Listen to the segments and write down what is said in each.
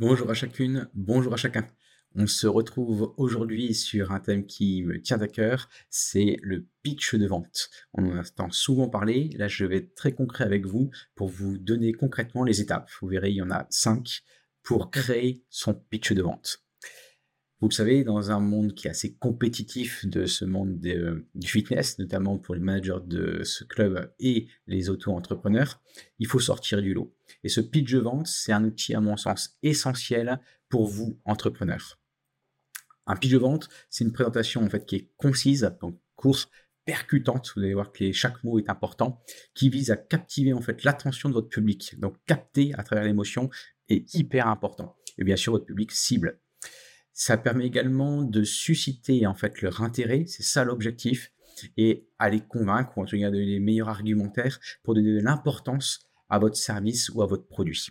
Bonjour à chacune, bonjour à chacun. On se retrouve aujourd'hui sur un thème qui me tient à cœur, c'est le pitch de vente. On en entend souvent parler, là je vais être très concret avec vous pour vous donner concrètement les étapes. Vous verrez, il y en a cinq pour créer son pitch de vente. Vous le savez, dans un monde qui est assez compétitif de ce monde du fitness, notamment pour les managers de ce club et les auto-entrepreneurs, il faut sortir du lot. Et ce pitch de vente, c'est un outil, à mon sens, essentiel pour vous, entrepreneurs. Un pitch de vente, c'est une présentation en fait qui est concise, donc courte, percutante. Vous allez voir que chaque mot est important, qui vise à captiver en fait l'attention de votre public. Donc capter à travers l'émotion est hyper important. Et bien sûr, votre public cible. Ça permet également de susciter en fait leur intérêt, c'est ça l'objectif, et à les convaincre, ou en tout cas donner les meilleurs argumentaires pour donner de l'importance à votre service ou à votre produit.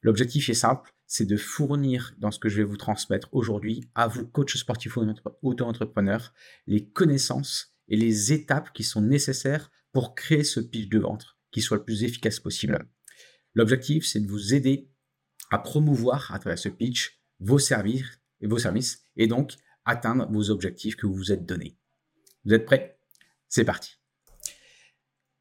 L'objectif est simple, c'est de fournir dans ce que je vais vous transmettre aujourd'hui à vous, coach sportif ou auto-entrepreneur, les connaissances et les étapes qui sont nécessaires pour créer ce pitch de ventre qui soit le plus efficace possible. L'objectif, c'est de vous aider à promouvoir à travers ce pitch vos services vos services et donc atteindre vos objectifs que vous vous êtes donnés. Vous êtes prêts? C'est parti.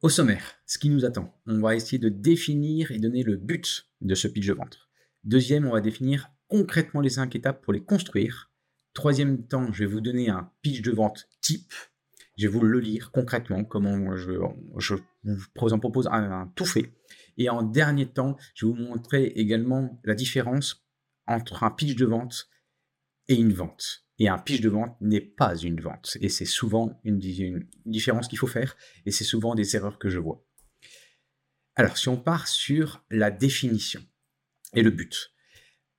Au sommaire, ce qui nous attend, on va essayer de définir et donner le but de ce pitch de vente. Deuxième, on va définir concrètement les cinq étapes pour les construire. Troisième temps, je vais vous donner un pitch de vente type. Je vais vous le lire concrètement, comment je, je vous en propose un, un tout fait. Et en dernier temps, je vais vous montrer également la différence entre un pitch de vente et une vente. Et un pitch de vente n'est pas une vente. Et c'est souvent une, différence qu'il faut faire. Et c'est souvent des erreurs que je vois. Alors, si on part sur la définition et le but.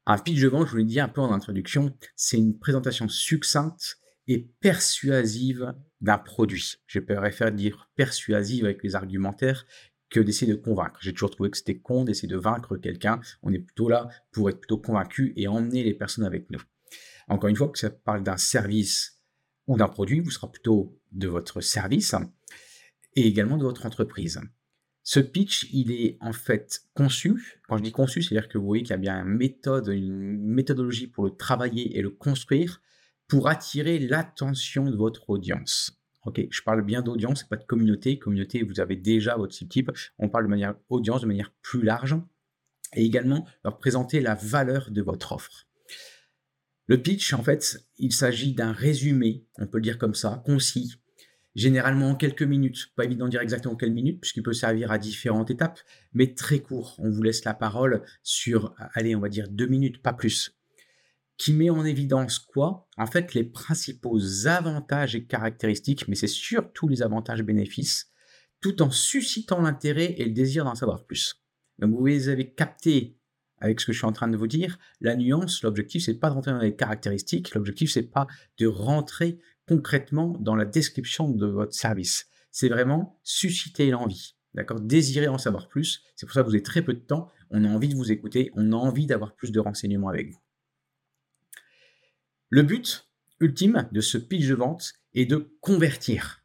Un pitch de vente, je vous l'ai dit un peu en introduction, c'est une présentation succincte et persuasive d'un produit. Je préfère dire persuasive avec les argumentaires que d'essayer de convaincre. J'ai toujours trouvé que c'était con d'essayer de vaincre quelqu'un. On est plutôt là pour être plutôt convaincu et emmener les personnes avec nous. Encore une fois, que ça parle d'un service ou d'un produit, vous sera plutôt de votre service et également de votre entreprise. Ce pitch, il est en fait conçu. Quand je dis conçu, c'est-à-dire que vous voyez qu'il y a bien une méthode, une méthodologie pour le travailler et le construire pour attirer l'attention de votre audience. Ok, je parle bien d'audience, pas de communauté. Communauté, vous avez déjà votre type. On parle de manière audience, de manière plus large, et également leur présenter la valeur de votre offre. Le pitch, en fait, il s'agit d'un résumé, on peut le dire comme ça, concis, généralement en quelques minutes. Pas évident de dire exactement quelles minutes, puisqu'il peut servir à différentes étapes, mais très court. On vous laisse la parole sur, allez, on va dire deux minutes, pas plus. Qui met en évidence quoi? En fait, les principaux avantages et caractéristiques, mais c'est surtout les avantages bénéfices, tout en suscitant l'intérêt et le désir d'en savoir plus. Donc vous avez capté avec ce que je suis en train de vous dire, la nuance, l'objectif, c'est pas de rentrer dans les caractéristiques, l'objectif, c'est pas de rentrer concrètement dans la description de votre service. C'est vraiment susciter l'envie, d'accord? Désirer en savoir plus. C'est pour ça que vous avez très peu de temps. On a envie de vous écouter, on a envie d'avoir plus de renseignements avec vous. Le but ultime de ce pitch de vente est de convertir.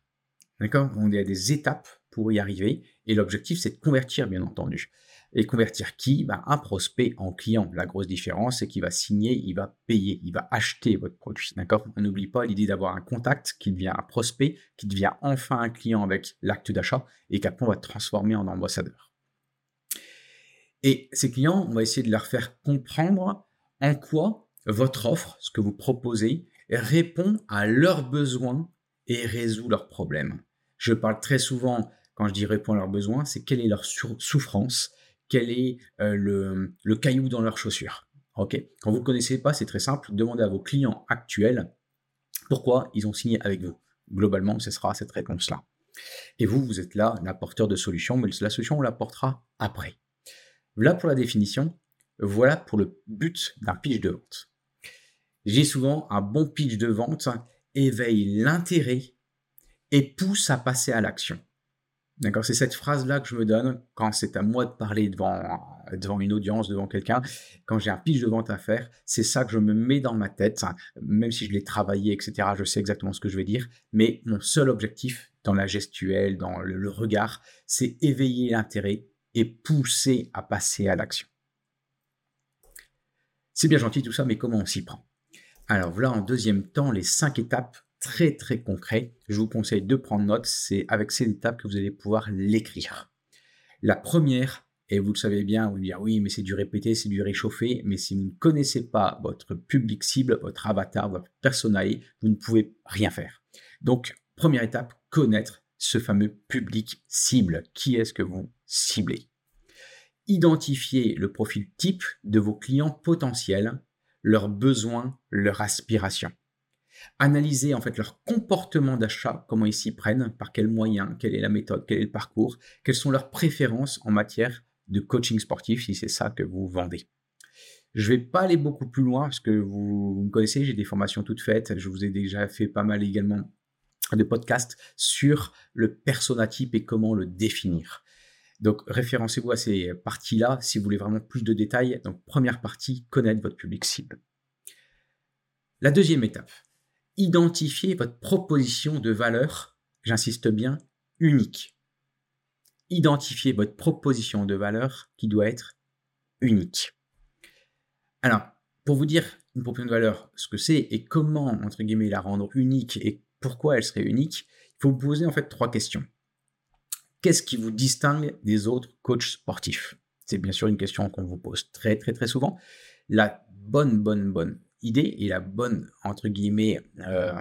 D'accord? On a des étapes pour y arriver et l'objectif, c'est de convertir, bien entendu. Et convertir qui? Bah, Un prospect en client. La grosse différence, c'est qu'il va signer, il va payer, il va acheter votre produit. D'accord? On n'oublie pas l'idée d'avoir un contact qui devient un prospect, qui devient enfin un client avec l'acte d'achat et qu'après on va transformer en ambassadeur. Et ces clients, on va essayer de leur faire comprendre en quoi votre offre, ce que vous proposez, répond à leurs besoins et résout leurs problèmes. Je parle très souvent, quand je dis répond à leurs besoins, c'est quelle est leur souffrance, quel est euh, le, caillou dans leur chaussure. Ok? Quand vous ne connaissez pas, c'est très simple. Demandez à vos clients actuels pourquoi ils ont signé avec vous. Globalement, ce sera cette réponse-là. Et vous, vous êtes là, l'apporteur de solutions, mais la solution, on l'apportera après. Voilà pour la définition. Voilà pour le but d'un pitch de vente. J'ai souvent un bon pitch de vente éveille l'intérêt et pousse à passer à l'action. D'accord C'est cette phrase-là que je me donne quand c'est à moi de parler devant, devant une audience, devant quelqu'un. Quand j'ai un pitch de vente à faire, c'est ça que je me mets dans ma tête. Même si je l'ai travaillé, etc., je sais exactement ce que je vais dire. Mais mon seul objectif dans la gestuelle, dans le regard, c'est éveiller l'intérêt et pousser à passer à l'action. C'est bien gentil tout ça, mais comment on s'y prend? Alors voilà en deuxième temps les cinq étapes très très concrètes. Je vous conseille de prendre note, c'est avec ces étapes que vous allez pouvoir l'écrire. La première, et vous le savez bien, vous dire oui, mais c'est du répéter, c'est du réchauffer, mais si vous ne connaissez pas votre public cible, votre avatar, votre personae, vous ne pouvez rien faire. Donc, première étape, connaître ce fameux public cible. Qui est-ce que vous ciblez? Identifiez le profil type de vos clients potentiels, leurs besoins, leurs aspirations. Analysez en fait leur comportement d'achat, comment ils s'y prennent, par quels moyens, quelle est la méthode, quel est le parcours, quelles sont leurs préférences en matière de coaching sportif si c'est ça que vous vendez. Je ne vais pas aller beaucoup plus loin parce que vous, me connaissez, j'ai des formations toutes faites, je vous ai déjà fait pas mal également de podcasts sur le type et comment le définir. Donc, référencez-vous à ces parties-là si vous voulez vraiment plus de détails. Donc, première partie, connaître votre public cible. La deuxième étape, identifier votre proposition de valeur, j'insiste bien, unique. Identifiez votre proposition de valeur qui doit être unique. Alors, pour vous dire une proposition de valeur, ce que c'est et comment, entre guillemets, la rendre unique et pourquoi elle serait unique, il faut vous poser en fait trois questions. Qu'est-ce qui vous distingue des autres coachs sportifs? C'est bien sûr une question qu'on vous pose très très très souvent. La bonne bonne bonne idée et la bonne entre guillemets euh,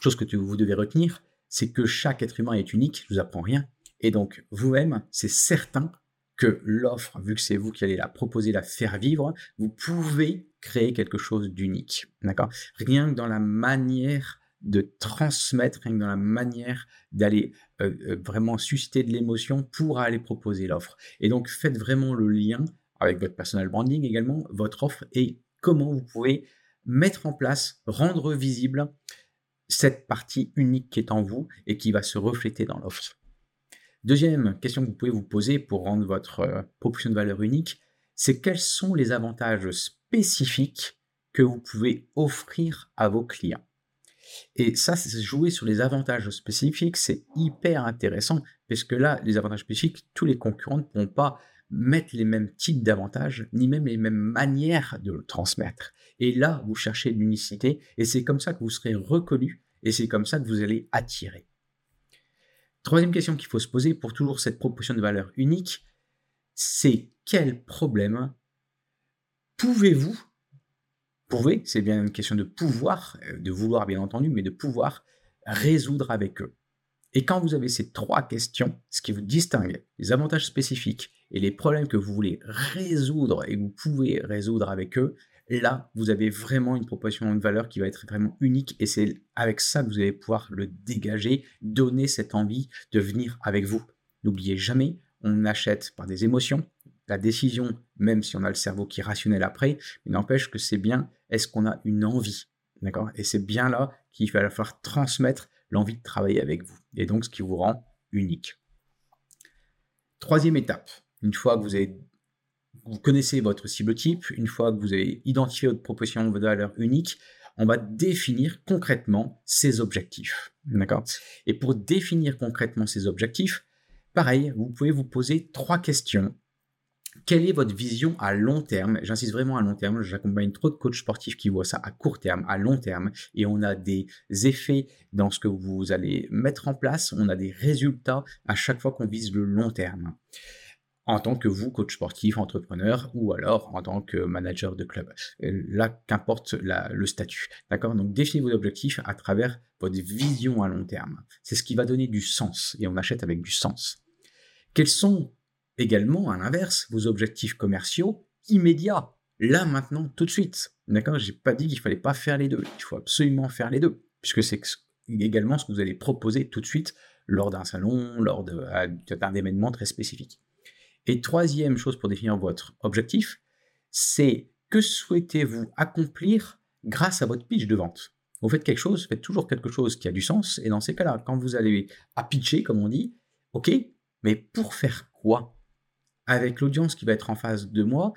chose que vous devez retenir, c'est que chaque être humain est unique. Je vous apprends rien. Et donc vous-même, c'est certain que l'offre, vu que c'est vous qui allez la proposer, la faire vivre, vous pouvez créer quelque chose d'unique. D'accord? Rien que dans la manière de transmettre dans la manière d'aller euh, euh, vraiment susciter de l'émotion pour aller proposer l'offre. Et donc faites vraiment le lien avec votre personal branding également, votre offre et comment vous pouvez mettre en place, rendre visible cette partie unique qui est en vous et qui va se refléter dans l'offre. Deuxième question que vous pouvez vous poser pour rendre votre euh, proposition de valeur unique, c'est quels sont les avantages spécifiques que vous pouvez offrir à vos clients? Et ça, c'est jouer sur les avantages spécifiques, c'est hyper intéressant, parce que là, les avantages spécifiques, tous les concurrents ne pourront pas mettre les mêmes types d'avantages, ni même les mêmes manières de le transmettre. Et là, vous cherchez l'unicité, et c'est comme ça que vous serez reconnu, et c'est comme ça que vous allez attirer. Troisième question qu'il faut se poser pour toujours cette proposition de valeur unique, c'est quel problème pouvez-vous pouvez, c'est bien une question de pouvoir, euh, de vouloir bien entendu, mais de pouvoir résoudre avec eux. Et quand vous avez ces trois questions, ce qui vous distingue, les avantages spécifiques et les problèmes que vous voulez résoudre et que vous pouvez résoudre avec eux, là, vous avez vraiment une proposition de valeur qui va être vraiment unique et c'est avec ça que vous allez pouvoir le dégager, donner cette envie de venir avec vous. N'oubliez jamais, on achète par des émotions, la décision, même si on a le cerveau qui est rationnel après, n'empêche que c'est bien, est-ce qu'on a une envie D'accord? Et c'est bien là qu'il va falloir transmettre l'envie de travailler avec vous. Et donc, ce qui vous rend unique. Troisième étape, une fois que vous avez vous connaissez votre cible type, une fois que vous avez identifié votre proposition de valeur unique, on va définir concrètement ses objectifs. D'accord Et pour définir concrètement ces objectifs, pareil, vous pouvez vous poser trois questions quelle est votre vision à long terme? J'insiste vraiment à long terme. J'accompagne trop de coachs sportifs qui voient ça à court terme, à long terme, et on a des effets dans ce que vous allez mettre en place. On a des résultats à chaque fois qu'on vise le long terme. En tant que vous, coach sportif, entrepreneur, ou alors en tant que manager de club. Euh, là, qu'importe le statut. D'accord? Donc, définissez vos objectifs à travers votre vision à long terme. C'est ce qui va donner du sens, et on achète avec du sens. Quels sont également, à l'inverse, vos objectifs commerciaux immédiats, là, maintenant, tout de suite. D'accord? J'ai pas dit qu'il fallait pas faire les deux. Il faut absolument faire les deux, puisque c'est également ce que vous allez proposer tout de suite lors d'un salon, lors d'un événement très spécifique. Et troisième chose pour définir votre objectif, c'est que souhaitez-vous accomplir grâce à votre pitch de vente? Vous faites quelque chose, faites toujours quelque chose qui a du sens, et dans ces cas-là, quand vous allez à pitcher, comme on dit, ok, mais pour faire quoi? Avec l'audience qui va être en face de moi,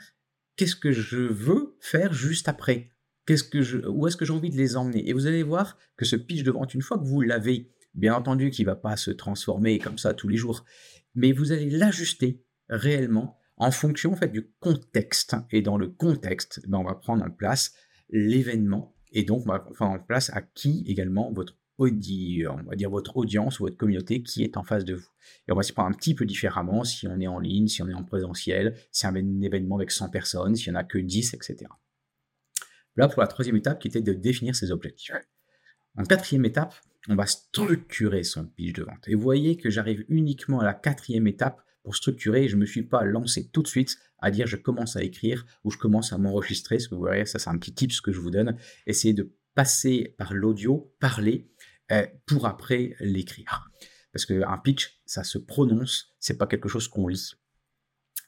qu'est-ce que je veux faire juste après? Qu'est-ce Où est-ce que j'ai envie de les emmener? Et vous allez voir que ce pitch de vente, une fois que vous l'avez, bien entendu qu'il ne va pas se transformer comme ça tous les jours, mais vous allez l'ajuster réellement en fonction en fait, du contexte. Et dans le contexte, ben, on va prendre en place l'événement et donc on va prendre en place à qui également votre on va dire votre audience ou votre communauté qui est en face de vous. Et on va s'y prendre un petit peu différemment si on est en ligne, si on est en présentiel, si c'est un événement avec 100 personnes, s'il n'y en a que 10, etc. Là, pour la troisième étape qui était de définir ses objectifs. En quatrième étape, on va structurer son pitch de vente. Et vous voyez que j'arrive uniquement à la quatrième étape pour structurer. Je ne me suis pas lancé tout de suite à dire je commence à écrire ou je commence à m'enregistrer. Ce que vous voyez, ça c'est un petit tip que je vous donne. Essayez de passer par l'audio, parler, euh, pour après l'écrire. Parce qu'un pitch, ça se prononce, c'est pas quelque chose qu'on lit.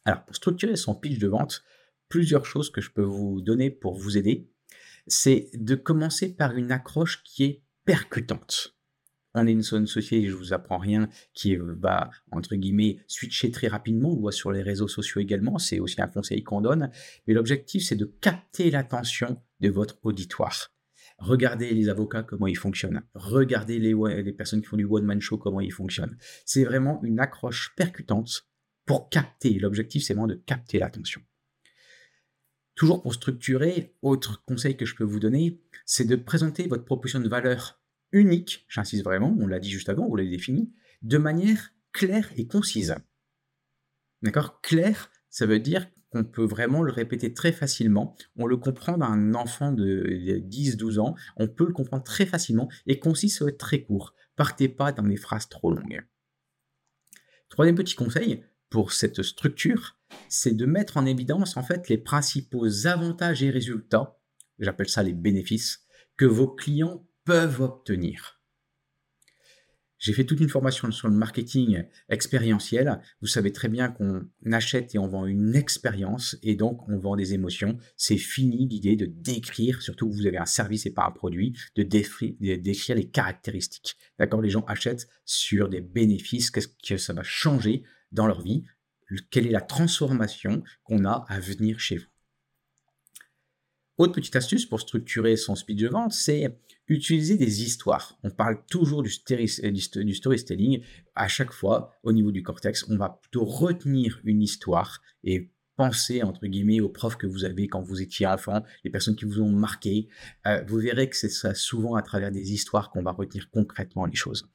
Alors, pour structurer son pitch de vente, plusieurs choses que je peux vous donner pour vous aider, c'est de commencer par une accroche qui est percutante. On est une société, je vous apprends rien, qui va, entre guillemets, switcher très rapidement. On voit sur les réseaux sociaux également. C'est aussi un conseil qu'on donne. Mais l'objectif, c'est de capter l'attention de votre auditoire. Regardez les avocats, comment ils fonctionnent. Regardez les, les personnes qui font du one-man show, comment ils fonctionnent. C'est vraiment une accroche percutante pour capter. L'objectif, c'est vraiment de capter l'attention. Toujours pour structurer, autre conseil que je peux vous donner, c'est de présenter votre proposition de valeur unique, j'insiste vraiment, on l'a dit juste avant, on l'a défini, de manière claire et concise. D'accord? Claire, ça veut dire qu'on peut vraiment le répéter très facilement. On le comprend d'un enfant de 10-12 ans, on peut le comprendre très facilement et concis, ça très court. Partez pas dans des phrases trop longues. Troisième petit conseil pour cette structure, c'est de mettre en évidence en fait les principaux avantages et résultats, j'appelle ça les bénéfices, que vos clients peuvent obtenir. J'ai fait toute une formation sur le marketing expérientiel. Vous savez très bien qu'on achète et on vend une expérience et donc on vend des émotions. C'est fini l'idée de décrire, surtout que vous avez un service et pas un produit, de décrire, les caractéristiques. D'accord? Les gens achètent sur des bénéfices, qu'est-ce que ça va changer dans leur vie, quelle est la transformation qu'on a à venir chez vous? Autre petite astuce pour structurer son speech de vente, c'est utiliser des histoires. On parle toujours du, du storytelling. À chaque fois, au niveau du cortex, on va plutôt retenir une histoire et penser, entre guillemets, aux profs que vous avez quand vous étiez enfant, les personnes qui vous ont marqué. Euh, vous verrez que c'est souvent à travers des histoires qu'on va retenir concrètement les choses.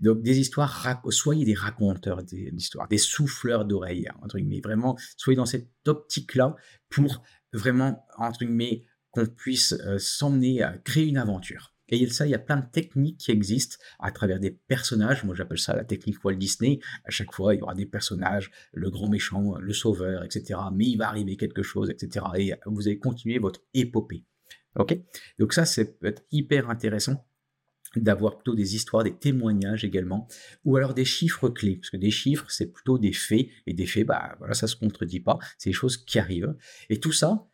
Donc, des histoires, soyez des raconteurs d'histoires, des souffleurs d'oreilles, entre guillemets. Vraiment, soyez dans cette optique-là pour vraiment, entre guillemets, puisse euh, s'emmener à créer une aventure. Et ça, il y a plein de techniques qui existent à travers des personnages. Moi, j'appelle ça la technique Walt Disney. À chaque fois, il y aura des personnages, le grand méchant, le sauveur, etc. Mais il va arriver quelque chose, etc. Et vous allez continuer votre épopée. Ok? Donc ça, c'est peut être hyper intéressant d'avoir plutôt des histoires, des témoignages également, ou alors des chiffres clés, parce que des chiffres, c'est plutôt des faits, et des faits, bah voilà, ça se contredit pas, c'est des choses qui arrivent. Et tout ça,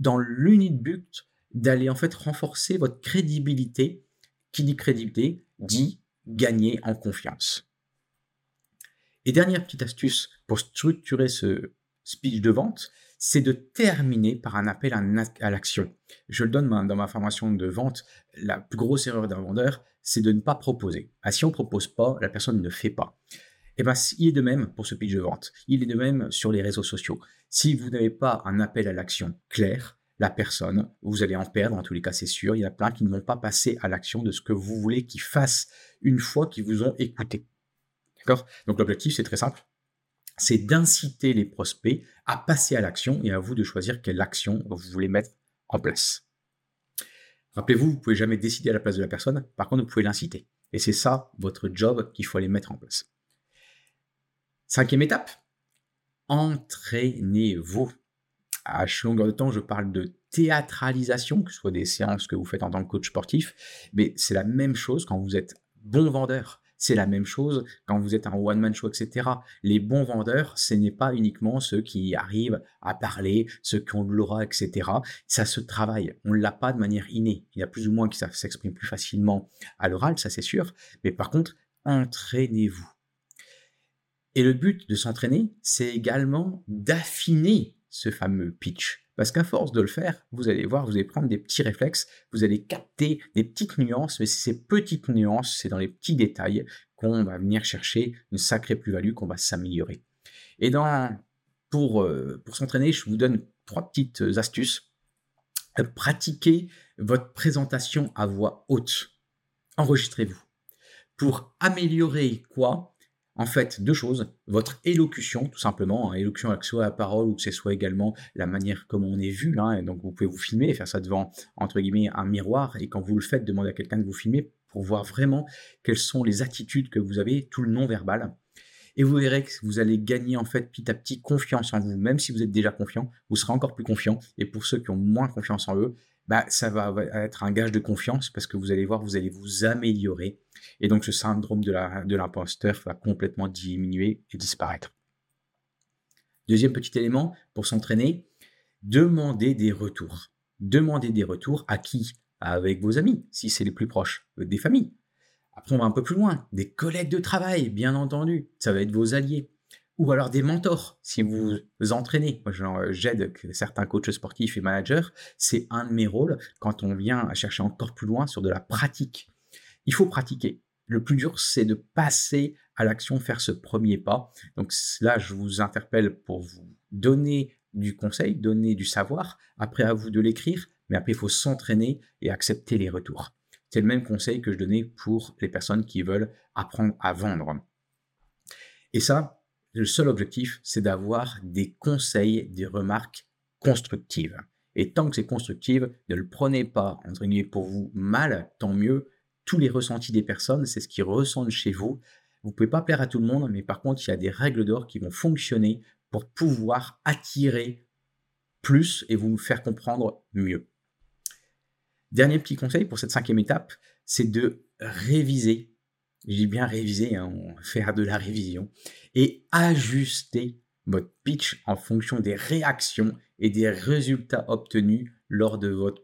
dans l'unique but d'aller en fait renforcer votre crédibilité. Qui dit crédibilité dit gagner en confiance. Et dernière petite astuce pour structurer ce speech de vente, c'est de terminer par un appel à l'action. Je le donne dans ma formation de vente, la plus grosse erreur d'un vendeur, c'est de ne pas proposer. Ah, si on ne propose pas, la personne ne fait pas. Eh ben, il est de même pour ce pitch de vente. Il est de même sur les réseaux sociaux. Si vous n'avez pas un appel à l'action clair, la personne, vous allez en perdre, en tous les cas c'est sûr, il y en a plein qui ne vont pas passer à l'action de ce que vous voulez qu'ils fassent une fois qu'ils vous ont écouté. D'accord? Donc l'objectif c'est très simple, c'est d'inciter les prospects à passer à l'action et à vous de choisir quelle action vous voulez mettre en place. Rappelez-vous, vous ne pouvez jamais décider à la place de la personne, par contre vous pouvez l'inciter. Et c'est ça votre job qu'il faut aller mettre en place. Cinquième étape, entraînez-vous à longueur de temps, je parle de théâtralisation, que ce soit des séances que vous faites en tant que coach sportif, mais c'est la même chose quand vous êtes bon vendeur. C'est la même chose quand vous êtes un one-man show, etc. Les bons vendeurs, ce n'est pas uniquement ceux qui arrivent à parler, ceux qui ont de l'aura, etc. Ça se travaille. On ne l'a pas de manière innée. Il y a plus ou moins qui s'expriment plus facilement à l'oral, ça c'est sûr. Mais par contre, entraînez-vous. Et le but de s'entraîner, c'est également d'affiner ce fameux pitch. Parce qu'à force de le faire, vous allez voir, vous allez prendre des petits réflexes, vous allez capter des petites nuances, mais ces petites nuances, c'est dans les petits détails qu'on va venir chercher une sacrée plus-value, qu'on va s'améliorer. Et dans, pour, euh, pour s'entraîner, je vous donne trois petites astuces. Pratiquez votre présentation à voix haute. Enregistrez-vous. Pour améliorer quoi? En fait deux choses. Votre élocution, tout simplement, hein, élocution avec soit la parole ou que ce soit également la manière comme on est vu. Donc vous pouvez vous filmer et faire ça devant, entre guillemets, un miroir. Et quand vous le faites, demandez à quelqu'un de vous filmer pour voir vraiment quelles sont les attitudes que vous avez, tout le non-verbal. Et vous verrez que vous allez gagner en fait petit à petit confiance en vous. Même si vous êtes déjà confiant, vous serez encore plus confiant. Et pour ceux qui ont moins confiance en eux, bah, ça va être un gage de confiance parce que vous allez voir, vous allez vous améliorer. Et donc ce syndrome de l'imposteur va complètement diminuer et disparaître. Deuxième petit élément pour s'entraîner, demandez des retours. Demandez des retours à qui? Avec vos amis, si c'est les plus proches, des familles. Après, on va un peu plus loin, des collègues de travail, bien entendu. Ça va être vos alliés ou alors des mentors si vous vous entraînez. Moi, j'aide certains coachs sportifs et managers. C'est un de mes rôles quand on vient chercher encore plus loin sur de la pratique. Il faut pratiquer. Le plus dur, c'est de passer à l'action, faire ce premier pas. Donc là, je vous interpelle pour vous donner du conseil, donner du savoir. Après, à vous de l'écrire, mais après, il faut s'entraîner et accepter les retours. C'est le même conseil que je donnais pour les personnes qui veulent apprendre à vendre. Et ça, le seul objectif, c'est d'avoir des conseils, des remarques constructives. Et tant que c'est constructif, ne le prenez pas, entre guillemets, pour vous mal, tant mieux. Tous les ressentis des personnes, c'est ce qu'ils ressentent chez vous. Vous ne pouvez pas plaire à tout le monde, mais par contre, il y a des règles d'or qui vont fonctionner pour pouvoir attirer plus et vous faire comprendre mieux. Dernier petit conseil pour cette cinquième étape, c'est de réviser j'ai bien révisé, hein, faire de la révision, et ajuster votre pitch en fonction des réactions et des résultats obtenus lors de votre,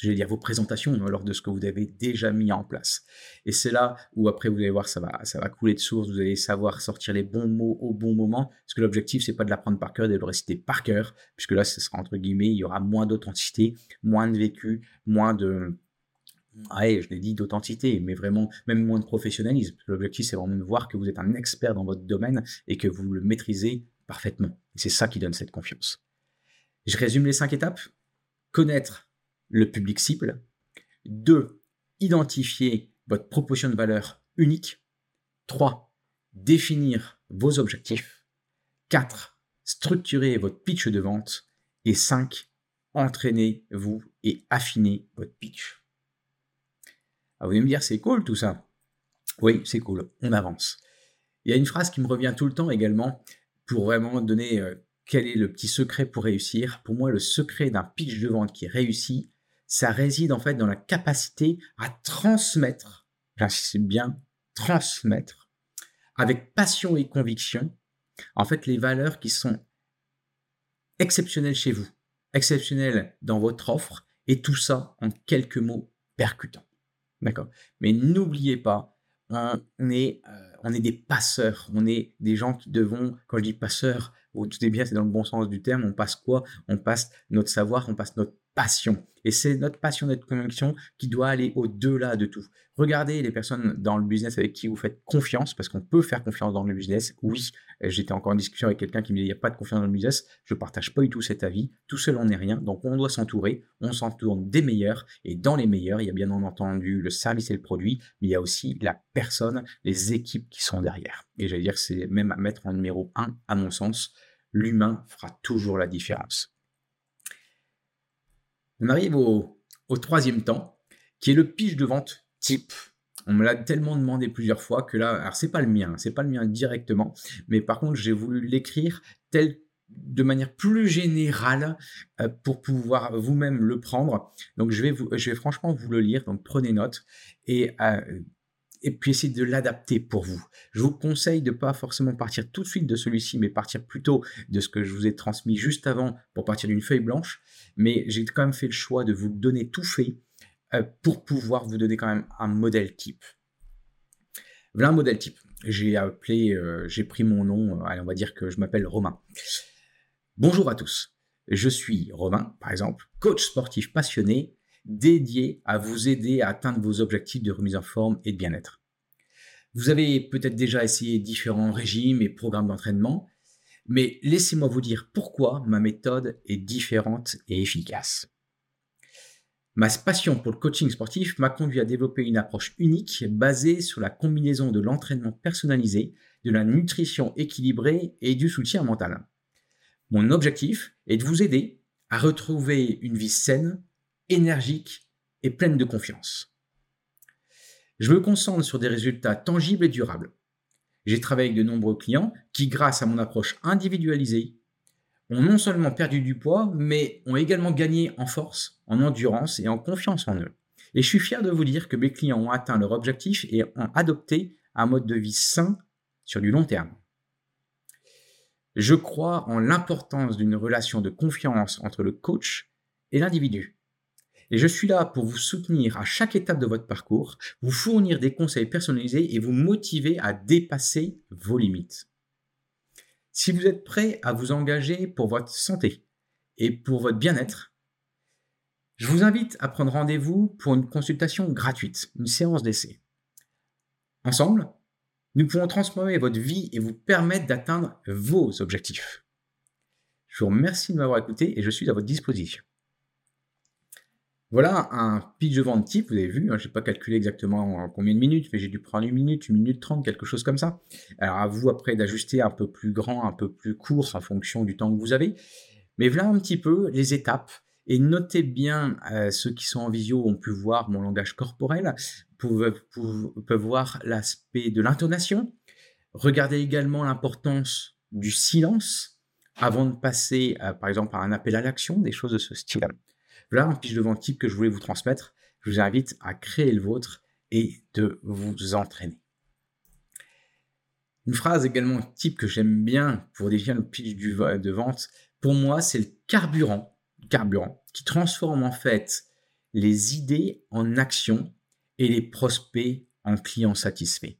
je vais dire vos présentations, lors de ce que vous avez déjà mis en place. Et c'est là où après vous allez voir ça va, ça va couler de source, vous allez savoir sortir les bons mots au bon moment, parce que l'objectif c'est pas de l'apprendre par cœur, de le réciter par cœur, puisque là ce sera entre guillemets, il y aura moins d'authenticité, moins de vécu, moins de ah, je l'ai dit, d'authenticité, mais vraiment même moins de professionnalisme. L'objectif, c'est vraiment de voir que vous êtes un expert dans votre domaine et que vous le maîtrisez parfaitement. C'est ça qui donne cette confiance. Je résume les cinq étapes. Connaître le public cible. Deux, Identifier votre proposition de valeur unique. Trois, Définir vos objectifs. Quatre, Structurer votre pitch de vente. Et cinq, Entraînez-vous et affinez votre pitch. Ah, vous allez me dire, c'est cool tout ça? Oui, c'est cool, on avance. Il y a une phrase qui me revient tout le temps également pour vraiment donner euh, quel est le petit secret pour réussir. Pour moi, le secret d'un pitch de vente qui réussit, ça réside en fait dans la capacité à transmettre, j'insiste bien, transmettre avec passion et conviction, en fait, les valeurs qui sont exceptionnelles chez vous, exceptionnelles dans votre offre, et tout ça en quelques mots percutants. D'accord. Mais n'oubliez pas, on est, euh, on est des passeurs. On est des gens qui devons, quand je dis passeurs, tout est bien, c'est dans le bon sens du terme. On passe quoi? On passe notre savoir, on passe notre passion. Et c'est notre passion, notre conviction qui doit aller au-delà de tout. Regardez les personnes dans le business avec qui vous faites confiance, parce qu'on peut faire confiance dans le business. Oui, j'étais encore en discussion avec quelqu'un qui me dit il n'y a pas de confiance dans le business. Je ne partage pas du tout cet avis. Tout seul, on n'est rien. Donc, on doit s'entourer. On s'entoure des meilleurs. Et dans les meilleurs, il y a bien entendu le service et le produit, mais il y a aussi la personne, les équipes qui sont derrière. Et j'allais dire, c'est même à mettre en numéro un, à mon sens. L'humain fera toujours la différence. On arrive au, troisième temps, qui est le pitch de vente type. On me l'a tellement demandé plusieurs fois que là, alors c'est pas le mien, c'est pas le mien directement, mais par contre j'ai voulu l'écrire tel de manière plus générale euh, pour pouvoir vous-même le prendre. Donc je vais, vous, je vais franchement vous le lire, donc prenez note. Et euh, et puis essayer de l'adapter pour vous. Je vous conseille de pas forcément partir tout de suite de celui-ci, mais partir plutôt de ce que je vous ai transmis juste avant pour partir d'une feuille blanche. Mais j'ai quand même fait le choix de vous donner tout fait euh, pour pouvoir vous donner quand même un modèle type. Voilà un modèle type. J'ai appelé, euh, j'ai pris mon nom, allez, on va dire que je m'appelle Romain. Bonjour à tous. Je suis Romain, par exemple, coach sportif passionné dédié à vous aider à atteindre vos objectifs de remise en forme et de bien-être. Vous avez peut-être déjà essayé différents régimes et programmes d'entraînement, mais laissez-moi vous dire pourquoi ma méthode est différente et efficace. Ma passion pour le coaching sportif m'a conduit à développer une approche unique basée sur la combinaison de l'entraînement personnalisé, de la nutrition équilibrée et du soutien mental. Mon objectif est de vous aider à retrouver une vie saine, énergique et pleine de confiance. Je me concentre sur des résultats tangibles et durables. J'ai travaillé avec de nombreux clients qui, grâce à mon approche individualisée, ont non seulement perdu du poids, mais ont également gagné en force, en endurance et en confiance en eux. Et je suis fier de vous dire que mes clients ont atteint leur objectif et ont adopté un mode de vie sain sur du long terme. Je crois en l'importance d'une relation de confiance entre le coach et l'individu. Et je suis là pour vous soutenir à chaque étape de votre parcours, vous fournir des conseils personnalisés et vous motiver à dépasser vos limites. Si vous êtes prêt à vous engager pour votre santé et pour votre bien-être, je vous invite à prendre rendez-vous pour une consultation gratuite, une séance d'essai. Ensemble, nous pouvons transformer votre vie et vous permettre d'atteindre vos objectifs. Je vous remercie de m'avoir écouté et je suis à votre disposition. Voilà un pitch de vente type, vous avez vu, hein, je n'ai pas calculé exactement combien de minutes, mais j'ai dû prendre une minute, une minute trente, quelque chose comme ça. Alors à vous après d'ajuster un peu plus grand, un peu plus court en fonction du temps que vous avez. Mais voilà un petit peu les étapes. Et notez bien, euh, ceux qui sont en visio ont pu voir mon langage corporel, peuvent, voir l'aspect de l'intonation. Regardez également l'importance du silence avant de passer, euh, par exemple, à un appel à l'action, des choses de ce style. Voilà un pitch de vente type que je voulais vous transmettre. Je vous invite à créer le vôtre et de vous entraîner. Une phrase également type que j'aime bien pour définir le pitch de vente, pour moi, c'est le carburant, carburant qui transforme en fait les idées en actions et les prospects en clients satisfaits.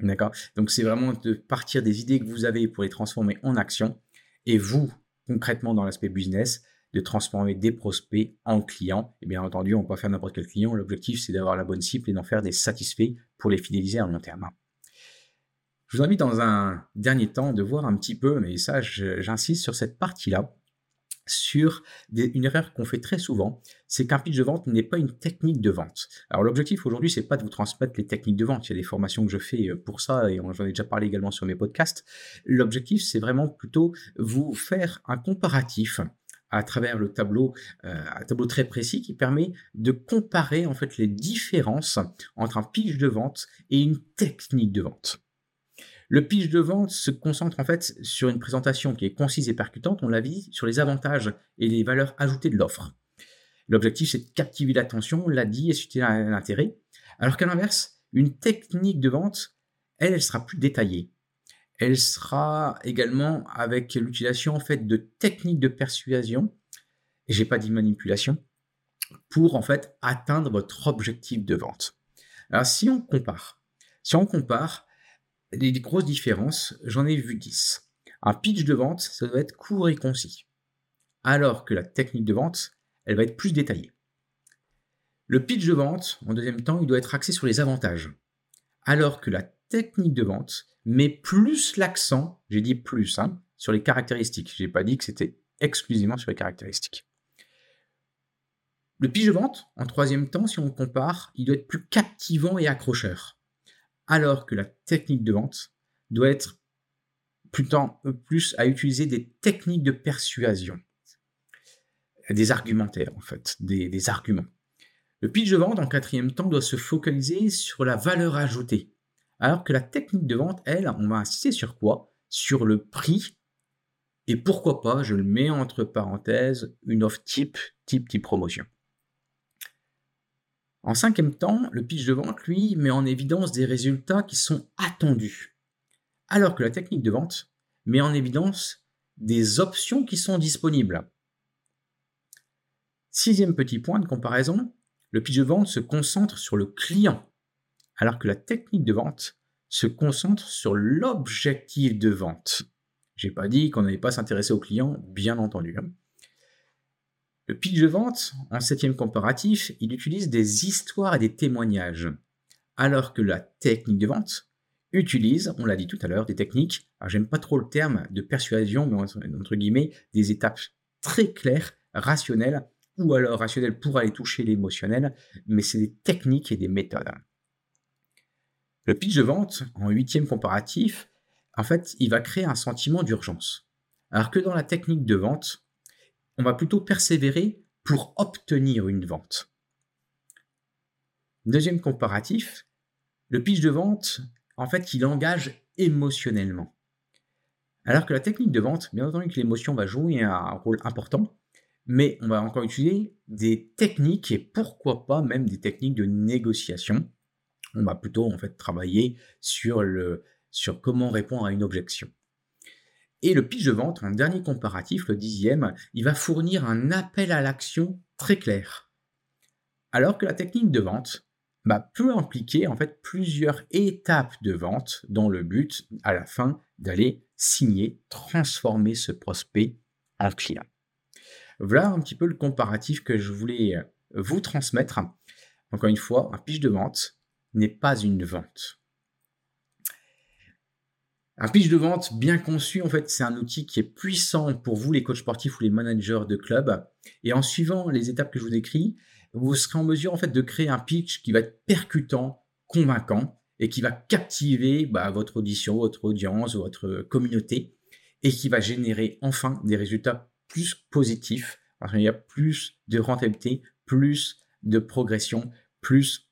D'accord? Donc c'est vraiment de partir des idées que vous avez pour les transformer en actions et vous, concrètement dans l'aspect business, de transformer des prospects en clients. Et bien entendu, on peut faire n'importe quel client. L'objectif, c'est d'avoir la bonne cible et d'en faire des satisfaits pour les fidéliser à long terme. Je vous invite dans un dernier temps de voir un petit peu, mais ça, j'insiste sur cette partie-là, sur une erreur qu'on fait très souvent, c'est qu'un pitch de vente n'est pas une technique de vente. Alors l'objectif aujourd'hui, c'est pas de vous transmettre les techniques de vente. Il y a des formations que je fais pour ça et j'en ai déjà parlé également sur mes podcasts. L'objectif, c'est vraiment plutôt vous faire un comparatif à travers le tableau, euh, un tableau très précis qui permet de comparer en fait les différences entre un pitch de vente et une technique de vente. Le pitch de vente se concentre en fait sur une présentation qui est concise et percutante, on l'a vu, sur les avantages et les valeurs ajoutées de l'offre. L'objectif, c'est de captiver l'attention, on l'a dit, et susciter l'intérêt. Alors qu'à l'inverse, une technique de vente, elle, elle sera plus détaillée elle sera également avec l'utilisation en fait de techniques de persuasion, et j'ai pas dit manipulation, pour en fait atteindre votre objectif de vente. Alors si on compare, si on compare les grosses différences, j'en ai vu 10. Un pitch de vente, ça doit être court et concis, alors que la technique de vente, elle va être plus détaillée. Le pitch de vente, en deuxième temps, il doit être axé sur les avantages, alors que la technique de vente, mais plus l'accent, j'ai dit plus, hein, sur les caractéristiques. Je n'ai pas dit que c'était exclusivement sur les caractéristiques. Le pitch de vente, en troisième temps, si on compare, il doit être plus captivant et accrocheur. Alors que la technique de vente doit être plutôt plus à utiliser des techniques de persuasion. Des argumentaires, en fait, des arguments. Le pitch de vente, en quatrième temps, doit se focaliser sur la valeur ajoutée, alors que la technique de vente, elle, on va insister sur quoi? Sur le prix. Et pourquoi pas, je le mets entre parenthèses, une offre type, type, type promotion. En cinquième temps, le pitch de vente, lui, met en évidence des résultats qui sont attendus, alors que la technique de vente met en évidence des options qui sont disponibles. Sixième petit point de comparaison, le pitch de vente se concentre sur le client, alors que la technique de vente se concentre sur l'objectif de vente. J'ai pas dit qu'on n'allait pas s'intéresser au client, bien entendu. Hein. Le pitch de vente, en septième comparatif, il utilise des histoires et des témoignages, alors que la technique de vente utilise, on l'a dit tout à l'heure, des techniques, alors j'aime pas trop le terme de persuasion, mais entre guillemets, des étapes très claires, rationnelles, ou alors rationnelles pour aller toucher l'émotionnel, mais c'est des techniques et des méthodes. Le pitch de vente, en huitième comparatif, en fait, il va créer un sentiment d'urgence. Alors que dans la technique de vente, on va plutôt persévérer pour obtenir une vente. Deuxième comparatif, le pitch de vente, en fait, il engage émotionnellement. Alors que la technique de vente, bien entendu que l'émotion va jouer un rôle important, mais on va encore utiliser des techniques et pourquoi pas même des techniques de négociation on va plutôt en fait travailler sur, le, sur comment répondre à une objection. Et le pitch de vente, en dernier comparatif, le dixième, il va fournir un appel à l'action très clair. Alors que la technique de vente bah, peut impliquer en fait plusieurs étapes de vente dans le but à la fin d'aller signer, transformer ce prospect en client. Voilà un petit peu le comparatif que je voulais vous transmettre. Encore une fois, un pitch de vente, n'est pas une vente. Un pitch de vente bien conçu, en fait, c'est un outil qui est puissant pour vous, les coachs sportifs ou les managers de club. Et en suivant les étapes que je vous décris, vous serez en mesure, en fait, de créer un pitch qui va être percutant, convaincant et qui va captiver bah, votre audition, votre audience, votre communauté et qui va générer enfin des résultats plus positifs parce qu'il y a plus de rentabilité, plus de progression, plus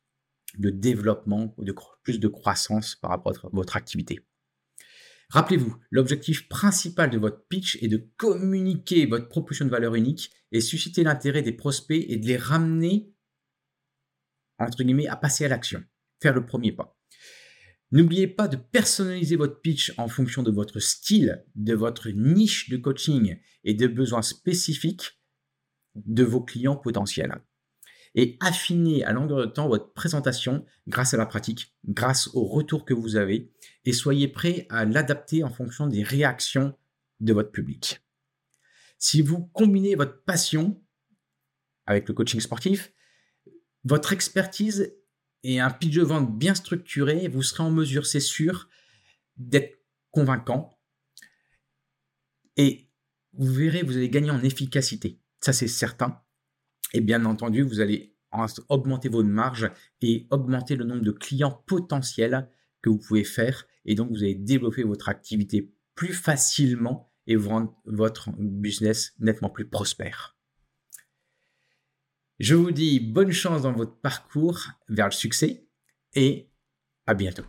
de développement ou de plus de croissance par rapport à votre activité. Rappelez-vous, l'objectif principal de votre pitch est de communiquer votre proposition de valeur unique et susciter l'intérêt des prospects et de les ramener, à passer à l'action, faire le premier pas. N'oubliez pas de personnaliser votre pitch en fonction de votre style, de votre niche de coaching et des besoins spécifiques de vos clients potentiels et affiner à longueur de temps votre présentation grâce à la pratique, grâce au retour que vous avez et soyez prêt à l'adapter en fonction des réactions de votre public. Si vous combinez votre passion avec le coaching sportif, votre expertise et un pitch de vente bien structuré, vous serez en mesure, c'est sûr, d'être convaincant et vous verrez, vous allez gagner en efficacité. Ça, c'est certain. Et bien entendu, vous allez augmenter votre marge et augmenter le nombre de clients potentiels que vous pouvez faire. Et donc, vous allez développer votre activité plus facilement et vous rendre votre business nettement plus prospère. Je vous dis bonne chance dans votre parcours vers le succès et à bientôt.